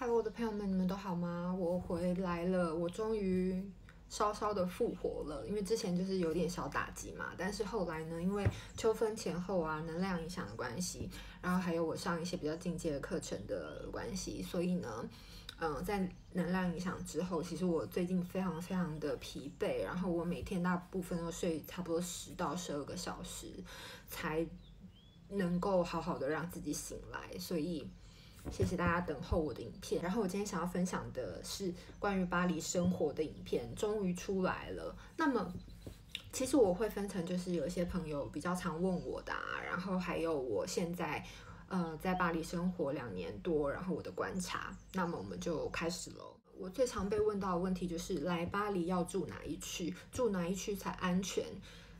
嗨，我的朋友们，你们都好吗？我回来了，我终于稍稍的复活了。因为之前就是有点小打击嘛，但是后来呢，因为秋分前后啊，能量影响的关系，然后还有我上一些比较进阶的课程的关系，所以呢，嗯、在能量影响之后，其实我最近非常非常的疲惫，然后我每天大部分都睡差不多十到十二个小时，才能够好好的让自己醒来，所以。谢谢大家等候我的影片，然后我今天想要分享的是关于巴黎生活的影片，终于出来了。那么，其实我会分成，就是有一些朋友比较常问我的啊，然后还有我现在呃在巴黎生活两年多，然后我的观察。那么我们就开始喽。我最常被问到的问题就是，来巴黎要住哪一区？住哪一区才安全？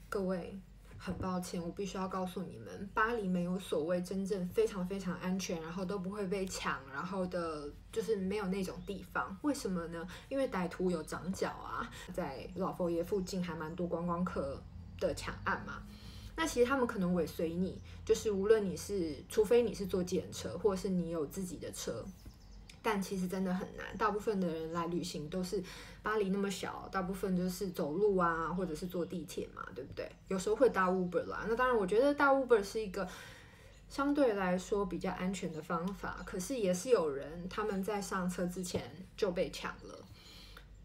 各位。很抱歉，我必须要告诉你们，巴黎没有所谓真正非常非常安全，然后都不会被抢，然后的，就是没有那种地方。为什么呢？因为歹徒有长脚啊，在老佛爷附近还蛮多观光客的抢案嘛。那其实他们可能尾随你，就是无论你是，除非你是坐计程车，或是你有自己的车。但其实真的很难，大部分的人来旅行都是巴黎那么小，大部分就是走路啊，或者是坐地铁嘛，对不对？有时候会搭 Uber 啦。那当然，我觉得搭 Uber 是一个相对来说比较安全的方法。可是也是有人他们在上车之前就被抢了，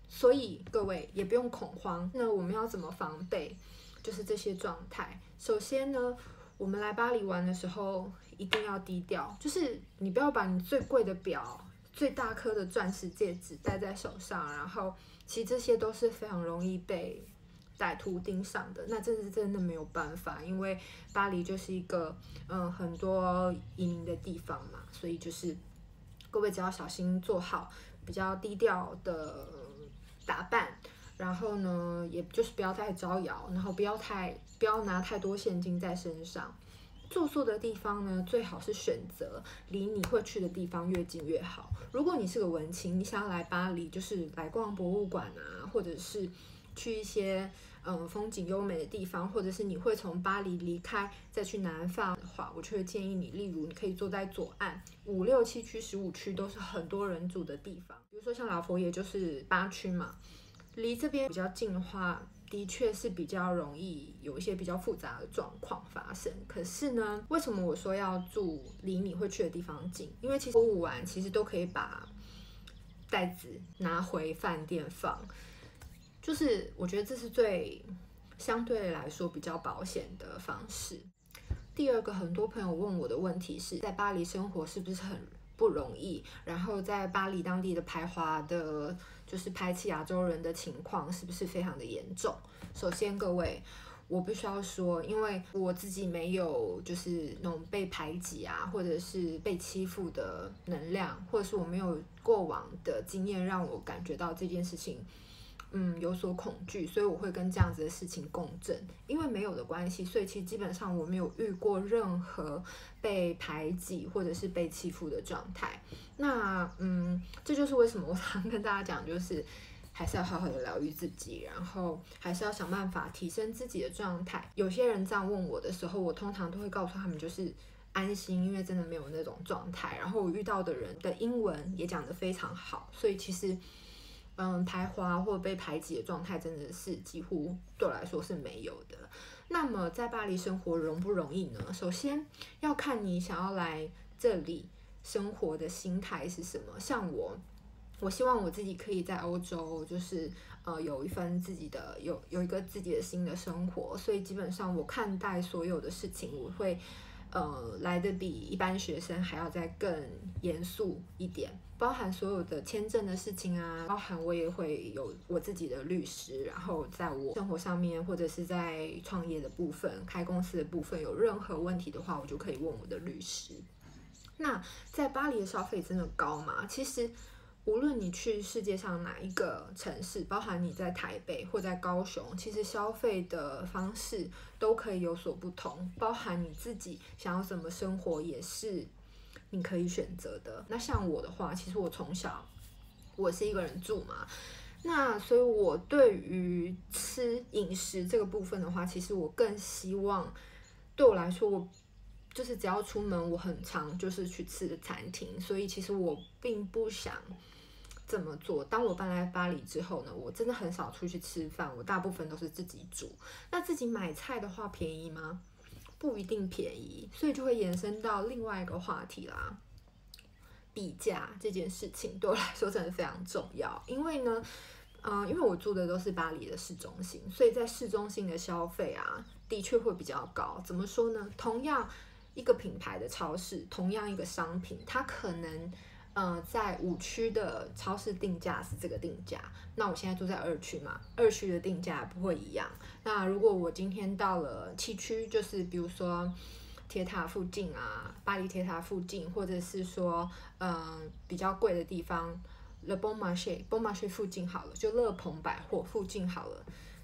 所以各位也不用恐慌。那我们要怎么防备？就是这些状态。首先呢，我们来巴黎玩的时候一定要低调，就是你不要把你最贵的表。最大颗的钻石戒指戴在手上，然后其实这些都是非常容易被歹徒盯上的。那这是真的没有办法，因为巴黎就是一个嗯很多移民的地方嘛，所以就是各位只要小心做好比较低调的打扮，然后呢，也就是不要太招摇，然后不要太不要拿太多现金在身上。住宿的地方呢，最好是选择离你会去的地方越近越好。如果你是个文青，你想要来巴黎，就是来逛博物馆啊，或者是去一些嗯风景优美的地方，或者是你会从巴黎离开再去南法的话，我就会建议你，例如你可以坐在左岸，五六七区、十五区都是很多人住的地方。比如说像老佛爷就是八区嘛，离这边比较近的话。的确是比较容易有一些比较复杂的状况发生。可是呢，为什么我说要住离你会去的地方近？因为其实购物完其实都可以把袋子拿回饭店放，就是我觉得这是最相对来说比较保险的方式。第二个，很多朋友问我的问题是在巴黎生活是不是很不容易？然后在巴黎当地的排华的。就是排斥亚洲人的情况是不是非常的严重？首先，各位，我必须要说，因为我自己没有就是那种被排挤啊，或者是被欺负的能量，或者是我没有过往的经验让我感觉到这件事情。嗯，有所恐惧，所以我会跟这样子的事情共振。因为没有的关系，所以其实基本上我没有遇过任何被排挤或者是被欺负的状态。那嗯，这就是为什么我常跟大家讲，就是还是要好好的疗愈自己，然后还是要想办法提升自己的状态。有些人这样问我的时候，我通常都会告诉他们，就是安心，因为真的没有那种状态。然后我遇到的人的英文也讲得非常好，所以其实。嗯，排华或被排挤的状态真的是几乎对我来说是没有的。那么在巴黎生活容不容易呢？首先要看你想要来这里生活的心态是什么。像我，我希望我自己可以在欧洲，就是呃有一份自己的有有一个自己的新的生活。所以基本上我看待所有的事情，我会。呃，来的比一般学生还要再更严肃一点，包含所有的签证的事情啊，包含我也会有我自己的律师，然后在我生活上面或者是在创业的部分、开公司的部分有任何问题的话，我就可以问我的律师。那在巴黎的消费真的高吗？其实。无论你去世界上哪一个城市，包含你在台北或在高雄，其实消费的方式都可以有所不同。包含你自己想要怎么生活，也是你可以选择的。那像我的话，其实我从小我是一个人住嘛，那所以我对于吃饮食这个部分的话，其实我更希望对我来说，我就是只要出门，我很常就是去吃的餐厅，所以其实我并不想这么做。当我搬来巴黎之后呢，我真的很少出去吃饭，我大部分都是自己煮。那自己买菜的话，便宜吗？不一定便宜，所以就会延伸到另外一个话题啦。比价这件事情对我来说真的非常重要，因为呢，嗯、呃，因为我住的都是巴黎的市中心，所以在市中心的消费啊，的确会比较高。怎么说呢？同样一个品牌的超市，同样一个商品，它可能，呃，在五区的超市定价是这个定价，那我现在住在二区嘛，二区的定价不会一样。那如果我今天到了七区，就是比如说。铁塔附近啊，巴黎铁塔附近，或者是说，嗯，比较贵的地方，Le Bon Marché，Bon Marché 附近好了，就乐朋百货附近好了。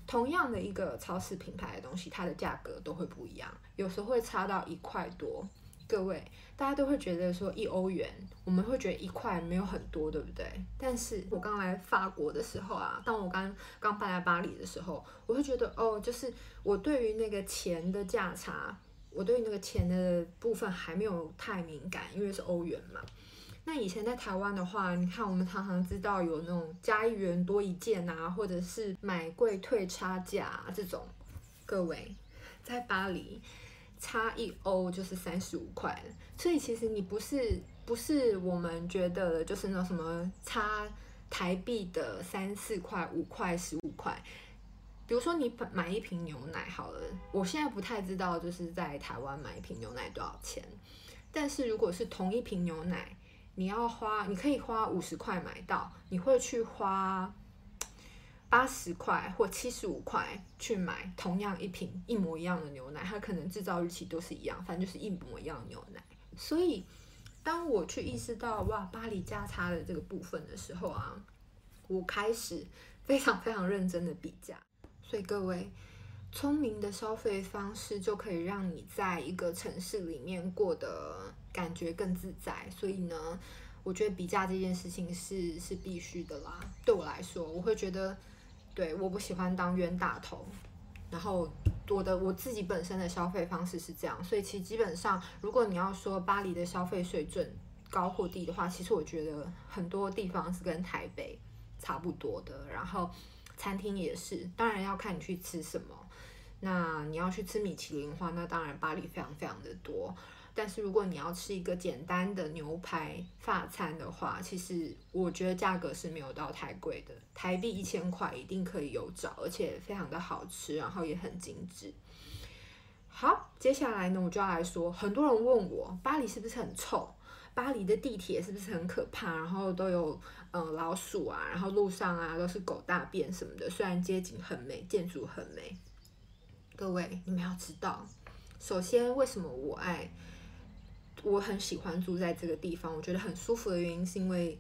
同样的一个超市品牌的东西，它的价格都会不一样，有时候会差到一块多。各位，大家都会觉得说一欧元，我们会觉得一块没有很多，对不对？但是我刚来法国的时候啊，当我刚刚搬来巴黎的时候，我会觉得哦，就是我对于那个钱的价差。我对于那个钱的部分还没有太敏感，因为是欧元嘛。那以前在台湾的话，你看我们常常知道有那种加一元多一件啊，或者是买贵退差价这种。各位，在巴黎差一欧就是三十五块，所以其实你不是不是我们觉得的就是那什么差台币的三四块、五块、十五块。比如说你买一瓶牛奶好了，我现在不太知道就是在台湾买一瓶牛奶多少钱，但是如果是同一瓶牛奶，你要花，你可以花五十块买到，你会去花八十块或七十五块去买同样一瓶一模一样的牛奶，它可能制造日期都是一样，反正就是一模一样的牛奶。所以当我去意识到哇，巴黎价差的这个部分的时候啊，我开始 非常非常认真的比价。所以各位，聪明的消费方式就可以让你在一个城市里面过得感觉更自在。所以呢，我觉得比价这件事情是是必须的啦。对我来说，我会觉得，对，我不喜欢当冤大头。然后我的我自己本身的消费方式是这样，所以其实基本上，如果你要说巴黎的消费水准高或低的话，其实我觉得很多地方是跟台北差不多的。然后。餐厅也是，当然要看你去吃什么。那你要去吃米其林的话，那当然巴黎非常非常的多。但是如果你要吃一个简单的牛排法餐的话，其实我觉得价格是没有到太贵的，台币一千块一定可以有找，而且非常的好吃，然后也很精致。好，接下来呢，我就要来说，很多人问我巴黎是不是很臭？巴黎的地铁是不是很可怕？然后都有嗯、老鼠啊，然后路上啊都是狗大便什么的。虽然街景很美，建筑很美，各位你们要知道，首先为什么我爱，我很喜欢住在这个地方，我觉得很舒服的原因是因为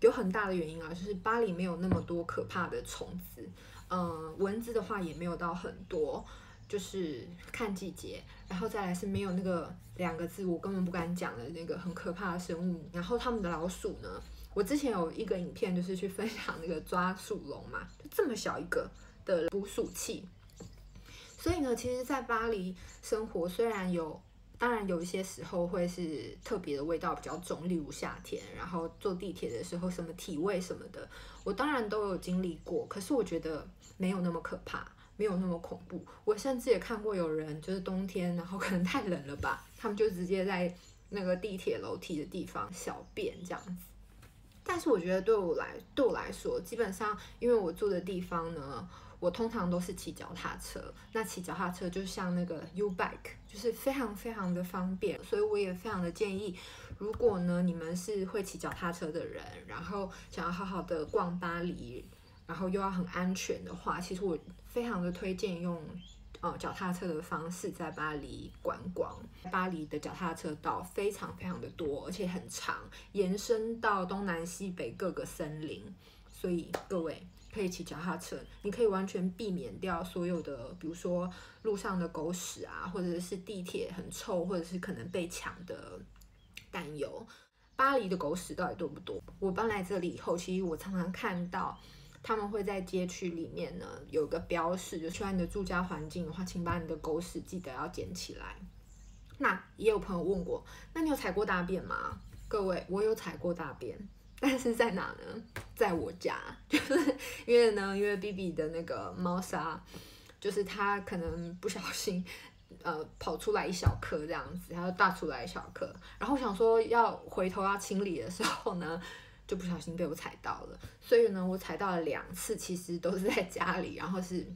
有很大的原因啊，就是巴黎没有那么多可怕的虫子，嗯、蚊子的话也没有到很多。就是看季节，然后再来是没有那个两个字我根本不敢讲的那个很可怕的生物。然后他们的老鼠呢，我之前有一个影片就是去分享那个抓鼠笼嘛，就这么小一个的捕鼠器。所以呢，其实，在巴黎生活虽然有，当然有一些时候会是特别的味道比较重，例如夏天，然后坐地铁的时候什么体味什么的，我当然都有经历过。可是我觉得没有那么可怕。没有那么恐怖，我甚至也看过有人就是冬天，然后可能太冷了吧，他们就直接在那个地铁楼梯的地方小便这样子。但是我觉得对我来对我来说，基本上因为我住的地方呢，我通常都是骑脚踏车，那骑脚踏车就像那个 U-Bike，就是非常非常的方便，所以我也非常的建议，如果呢你们是会骑脚踏车的人，然后想要好好的逛巴黎。然后又要很安全的话，其实我非常的推荐用呃脚踏车的方式在巴黎观光。巴黎的脚踏车道非常非常的多，而且很长，延伸到东南西北各个森林。所以各位可以骑脚踏车，你可以完全避免掉所有的，比如说路上的狗屎啊，或者是地铁很臭，或者是可能被抢的担忧。巴黎的狗屎到底多不多？我搬来这里以后，其实我常常看到。他们会在街区里面呢，有个标示，就喜欢你的住家环境的话，请把你的狗屎记得要捡起来。那也有朋友问过，那你有踩过大便吗？各位，我有踩过大便，但是在哪呢？在我家，就是因为呢，因为 BB 的那个猫砂，就是它可能不小心，呃，跑出来一小颗这样子，它就大出来一小颗，然后想说要回头要清理的时候呢，就不小心被我踩到了，所以呢，我踩到了两次，其实都是在家里，然后是。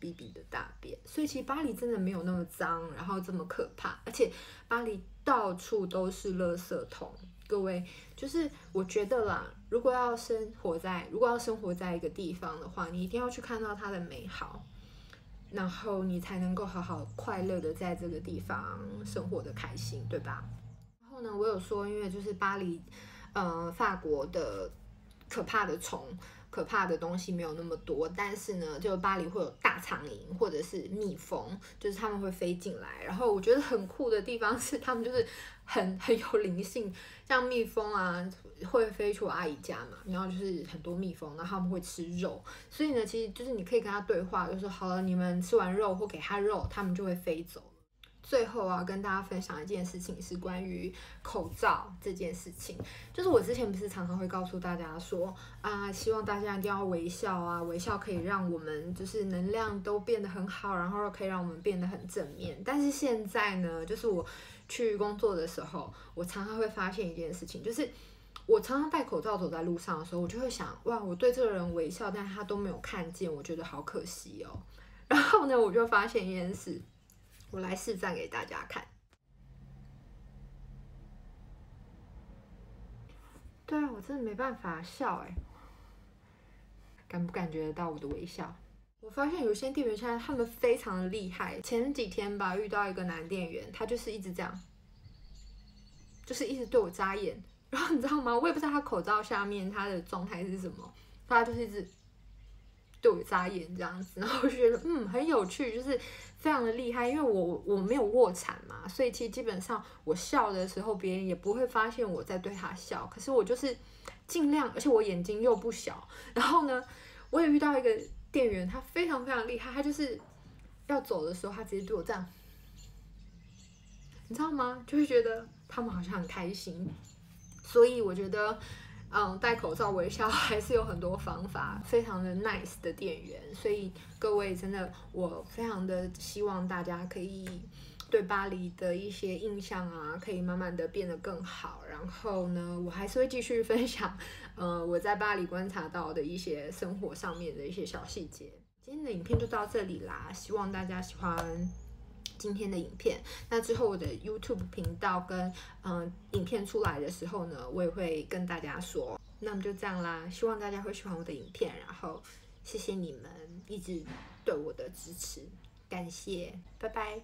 B B 的大便，所以其实巴黎真的没有那么脏，然后这么可怕，而且巴黎到处都是垃圾桶。各位，就是我觉得啦，如果要生活在，如果要生活在一个地方的话，你一定要去看到它的美好，然后你才能够好好快乐的在这个地方生活的开心，对吧？然后呢，我有说，因为就是巴黎，呃，法国的可怕的虫。可怕的东西没有那么多，但是呢，就巴黎会有大苍蝇或者是蜜蜂，就是他们会飞进来。然后我觉得很酷的地方是，他们就是很很有灵性，像蜜蜂啊会飞出阿姨家嘛，然后就是很多蜜蜂，然后他们会吃肉，所以呢，其实就是你可以跟他对话，就说好了，你们吃完肉或给他肉，他们就会飞走。最后啊，跟大家分享一件事情，是关于口罩这件事情。就是我之前不是常常会告诉大家说啊，希望大家一定要微笑啊，微笑可以让我们就是能量都变得很好，然后可以让我们变得很正面。但是现在呢，就是我去工作的时候，我常常会发现一件事情，就是我常常戴口罩走在路上的时候，我就会想，哇，我对这个人微笑，但他都没有看见，我觉得好可惜哦。然后呢，我就发现一件事。我来示范给大家看。对啊，我真的没办法笑哎，感不感觉得到我的微笑？我发现有些店员现在他们非常的厉害。前几天吧，遇到一个男店员，他就是一直这样，就是一直对我眨眼。然后你知道吗？我也不知道他口罩下面他的状态是什么，他就是一直。对我眨眼这样子，然后我就觉得嗯很有趣，就是非常的厉害，因为我我没有卧蚕嘛，所以其实基本上我笑的时候，别人也不会发现我在对他笑。可是我就是尽量，而且我眼睛又不小。然后呢，我也遇到一个店员，他非常非常厉害，他就是要走的时候，他直接对我这样，你知道吗？就会觉得他们好像很开心，所以我觉得。嗯，戴口罩微笑 还是有很多方法，非常的 nice 的店员，所以各位真的，我非常的希望大家可以对巴黎的一些印象啊，可以慢慢的变得更好。然后呢，我还是会继续分享，呃，我在巴黎观察到的一些生活上面的一些小细节。今天的影片就到这里啦，希望大家喜欢。今天的影片，那之后我的 YouTube 频道跟嗯影片出来的时候呢，我也会跟大家说。那么就这样啦，希望大家会喜欢我的影片，然后谢谢你们一直对我的支持，感谢，拜拜。